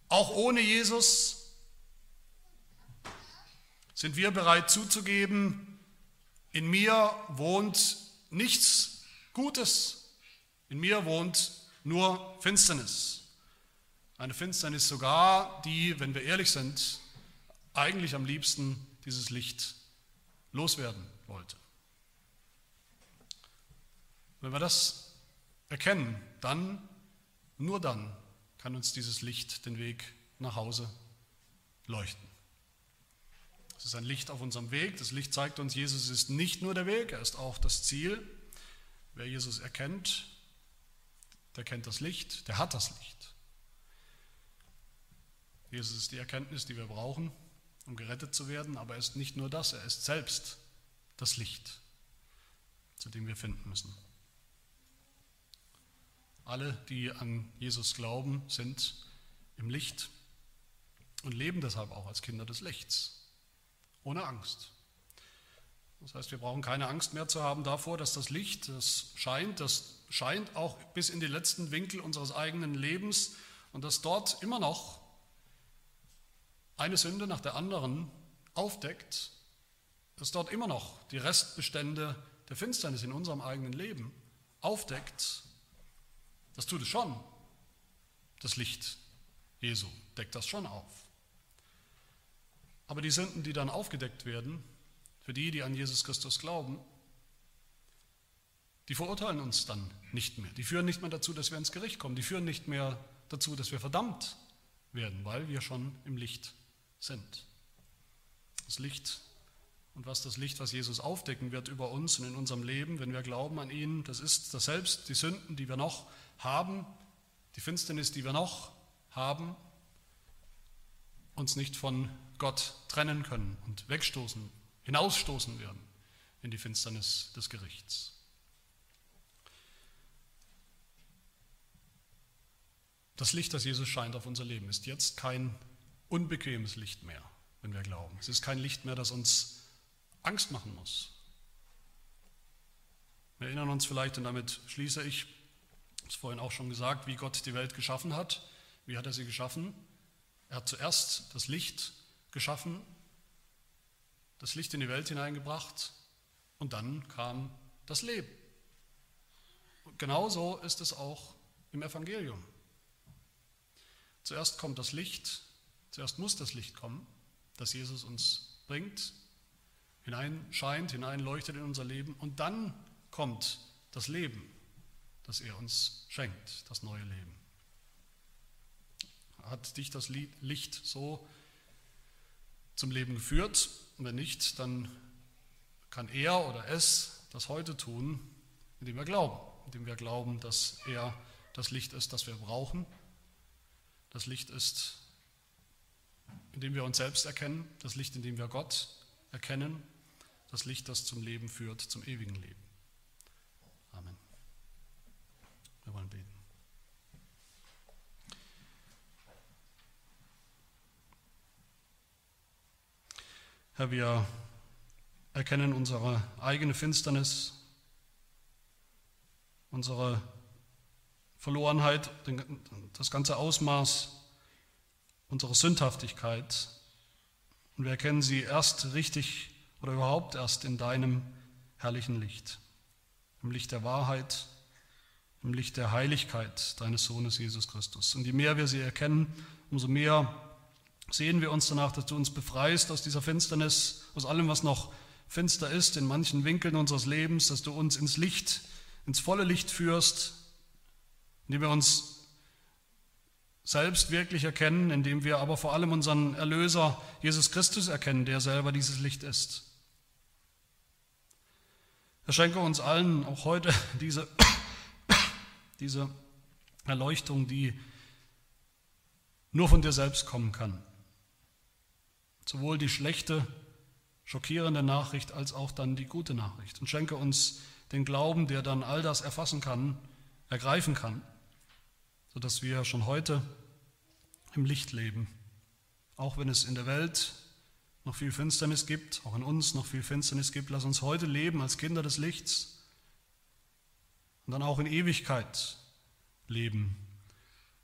auch ohne Jesus, sind wir bereit zuzugeben, in mir wohnt nichts Gutes, in mir wohnt nur Finsternis. Eine Finsternis sogar, die, wenn wir ehrlich sind, eigentlich am liebsten dieses Licht loswerden wollte. Wenn wir das erkennen, dann, nur dann, kann uns dieses Licht den Weg nach Hause leuchten. Es ist ein Licht auf unserem Weg. Das Licht zeigt uns, Jesus ist nicht nur der Weg, er ist auch das Ziel. Wer Jesus erkennt, der kennt das Licht, der hat das Licht. Jesus ist die Erkenntnis, die wir brauchen, um gerettet zu werden, aber er ist nicht nur das, er ist selbst das Licht, zu dem wir finden müssen. Alle, die an Jesus glauben, sind im Licht und leben deshalb auch als Kinder des Lichts, ohne Angst. Das heißt, wir brauchen keine Angst mehr zu haben davor, dass das Licht, das scheint, das scheint auch bis in die letzten Winkel unseres eigenen Lebens und dass dort immer noch eine Sünde nach der anderen aufdeckt, dass dort immer noch die Restbestände der Finsternis in unserem eigenen Leben aufdeckt, das tut es schon. Das Licht Jesu deckt das schon auf. Aber die Sünden, die dann aufgedeckt werden, für die, die an Jesus Christus glauben, die verurteilen uns dann nicht mehr. Die führen nicht mehr dazu, dass wir ins Gericht kommen. Die führen nicht mehr dazu, dass wir verdammt werden, weil wir schon im Licht sind. Das Licht und was das Licht, was Jesus aufdecken wird über uns und in unserem Leben, wenn wir glauben an ihn, das ist das selbst, die Sünden, die wir noch haben, die Finsternis, die wir noch haben, uns nicht von Gott trennen können und wegstoßen, hinausstoßen werden in die Finsternis des Gerichts. Das Licht, das Jesus scheint auf unser Leben, ist jetzt kein unbequemes Licht mehr, wenn wir glauben. Es ist kein Licht mehr, das uns Angst machen muss. Wir erinnern uns vielleicht, und damit schließe ich, es vorhin auch schon gesagt, wie Gott die Welt geschaffen hat. Wie hat er sie geschaffen? Er hat zuerst das Licht geschaffen, das Licht in die Welt hineingebracht und dann kam das Leben. Und genauso ist es auch im Evangelium. Zuerst kommt das Licht, zuerst muss das Licht kommen, das Jesus uns bringt, hineinscheint, hineinleuchtet in unser Leben und dann kommt das Leben, das er uns schenkt, das neue Leben. Hat dich das Licht so zum Leben geführt? wenn nicht, dann kann er oder es das heute tun, indem wir glauben, indem wir glauben, dass er das Licht ist, das wir brauchen das Licht ist, in dem wir uns selbst erkennen, das Licht, in dem wir Gott erkennen, das Licht, das zum Leben führt, zum ewigen Leben. Amen. Wir wollen beten. Herr, wir erkennen unsere eigene Finsternis, unsere Verlorenheit, das ganze Ausmaß unserer Sündhaftigkeit. Und wir erkennen sie erst richtig oder überhaupt erst in deinem herrlichen Licht, im Licht der Wahrheit, im Licht der Heiligkeit deines Sohnes Jesus Christus. Und je mehr wir sie erkennen, umso mehr sehen wir uns danach, dass du uns befreist aus dieser Finsternis, aus allem, was noch finster ist, in manchen Winkeln unseres Lebens, dass du uns ins Licht, ins volle Licht führst, indem wir uns selbst wirklich erkennen, indem wir aber vor allem unseren Erlöser Jesus Christus erkennen, der selber dieses Licht ist. Er schenke uns allen auch heute <coughs> diese, <coughs> diese Erleuchtung, die nur von dir selbst kommen kann. Sowohl die schlechte, schockierende Nachricht als auch dann die gute Nachricht. Und schenke uns den Glauben, der dann all das erfassen kann, ergreifen kann sodass wir schon heute im Licht leben. Auch wenn es in der Welt noch viel Finsternis gibt, auch in uns noch viel Finsternis gibt, lass uns heute leben als Kinder des Lichts und dann auch in Ewigkeit leben,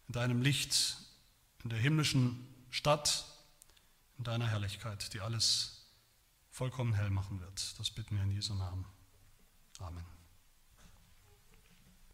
in deinem Licht, in der himmlischen Stadt, in deiner Herrlichkeit, die alles vollkommen hell machen wird. Das bitten wir in Jesu Namen. Amen.